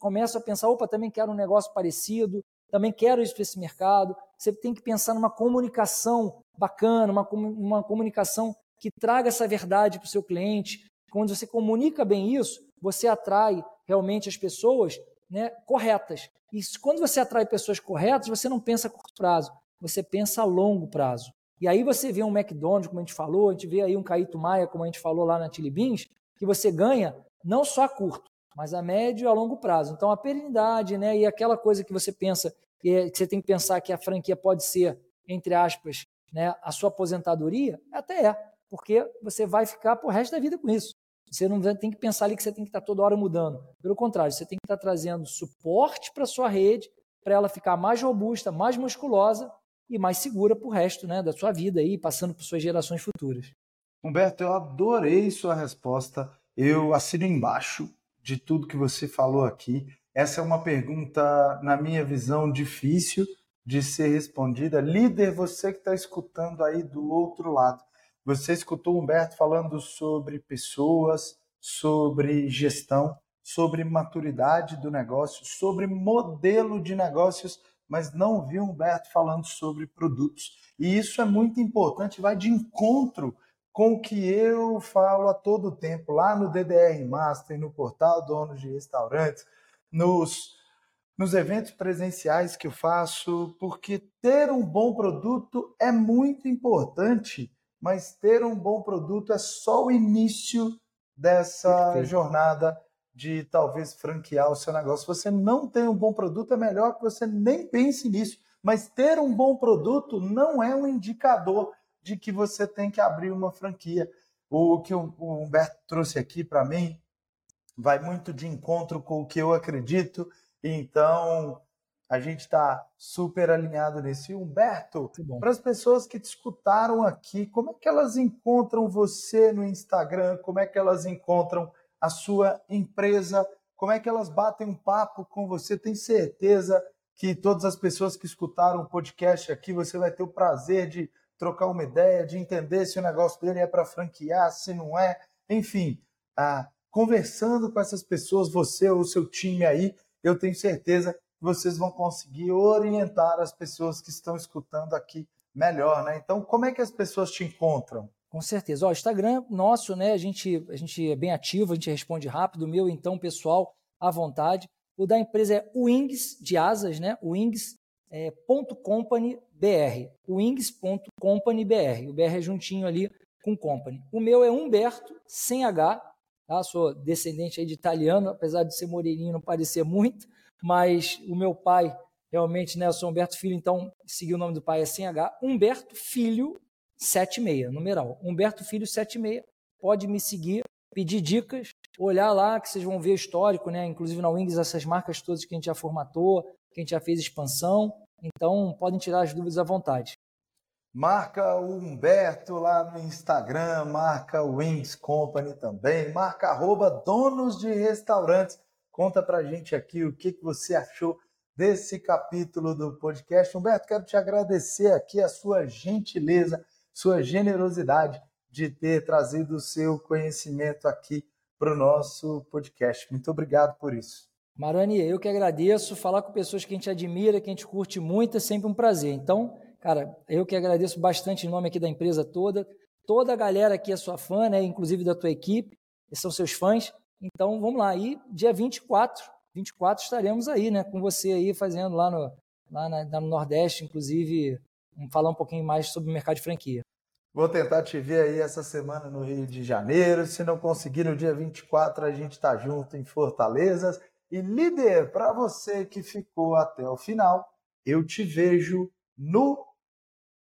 começam a pensar, opa, também quero um negócio parecido, também quero isso para esse mercado. Você tem que pensar numa comunicação bacana, uma, uma comunicação que traga essa verdade para o seu cliente, quando você comunica bem isso, você atrai realmente as pessoas né, corretas. E quando você atrai pessoas corretas, você não pensa a curto prazo, você pensa a longo prazo. E aí você vê um McDonald's, como a gente falou, a gente vê aí um Caíto Maia, como a gente falou lá na Chili Beans, que você ganha não só a curto, mas a médio e a longo prazo. Então a perenidade, né, e aquela coisa que você pensa, que, é, você tem que pensar que a franquia pode ser, entre aspas, né, a sua aposentadoria, até é porque você vai ficar pro resto da vida com isso. Você não tem que pensar ali que você tem que estar toda hora mudando. Pelo contrário, você tem que estar trazendo suporte para sua rede, para ela ficar mais robusta, mais musculosa e mais segura para o resto né, da sua vida aí, passando por suas gerações futuras. Humberto, eu adorei sua resposta. Eu assino embaixo de tudo que você falou aqui. Essa é uma pergunta, na minha visão, difícil de ser respondida. Líder, você que está escutando aí do outro lado, você escutou Humberto falando sobre pessoas, sobre gestão, sobre maturidade do negócio, sobre modelo de negócios, mas não viu Humberto falando sobre produtos. E isso é muito importante, vai de encontro com o que eu falo a todo tempo lá no DDR Master, no portal Donos de Restaurantes, nos, nos eventos presenciais que eu faço, porque ter um bom produto é muito importante mas ter um bom produto é só o início dessa Perfeito. jornada de talvez franquear o seu negócio. Se você não tem um bom produto, é melhor que você nem pense nisso. Mas ter um bom produto não é um indicador de que você tem que abrir uma franquia. O que o Humberto trouxe aqui para mim vai muito de encontro com o que eu acredito. Então, a gente está super alinhado nesse. Humberto, para as pessoas que te escutaram aqui, como é que elas encontram você no Instagram? Como é que elas encontram a sua empresa? Como é que elas batem um papo com você? Tem certeza que todas as pessoas que escutaram o podcast aqui, você vai ter o prazer de trocar uma ideia, de entender se o negócio dele é para franquear, se não é. Enfim, ah, conversando com essas pessoas, você ou o seu time aí, eu tenho certeza vocês vão conseguir orientar as pessoas que estão escutando aqui melhor, né? Então, como é que as pessoas te encontram? Com certeza. O Instagram nosso, né? A gente, a gente é bem ativo, a gente responde rápido. O meu, então, pessoal, à vontade. O da empresa é Wings de asas, né? Wings é, ponto company br, br, o BR é juntinho ali com company. O meu é Humberto, sem H, tá? sou descendente aí de italiano, apesar de ser moreninho não parecer muito, mas o meu pai, realmente, né, eu sou Humberto Filho, então segui o nome do pai é sem H, Humberto Filho 76, numeral, Humberto Filho 76, pode me seguir, pedir dicas, olhar lá que vocês vão ver o histórico, né, inclusive na Wings, essas marcas todas que a gente já formatou, que a gente já fez expansão, então podem tirar as dúvidas à vontade. Marca o Humberto lá no Instagram, marca o Wings Company também, marca arroba donos de restaurantes. Conta pra gente aqui o que, que você achou desse capítulo do podcast. Humberto, quero te agradecer aqui a sua gentileza, sua generosidade de ter trazido o seu conhecimento aqui para o nosso podcast. Muito obrigado por isso. Marani, eu que agradeço. Falar com pessoas que a gente admira, que a gente curte muito, é sempre um prazer. Então, cara, eu que agradeço bastante em nome aqui da empresa toda. Toda a galera aqui é sua fã, né? Inclusive da tua equipe, são seus fãs. Então, vamos lá. E dia 24, 24 estaremos aí, né? Com você aí, fazendo lá no, lá na, no Nordeste, inclusive, falar um pouquinho mais sobre o mercado de franquia. Vou tentar te ver aí essa semana no Rio de Janeiro. Se não conseguir, no dia 24 a gente está junto em Fortaleza. E líder, para você que ficou até o final, eu te vejo no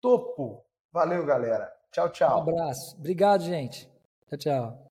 topo. Valeu, galera. Tchau, tchau. Um abraço. Obrigado, gente. Tchau, tchau.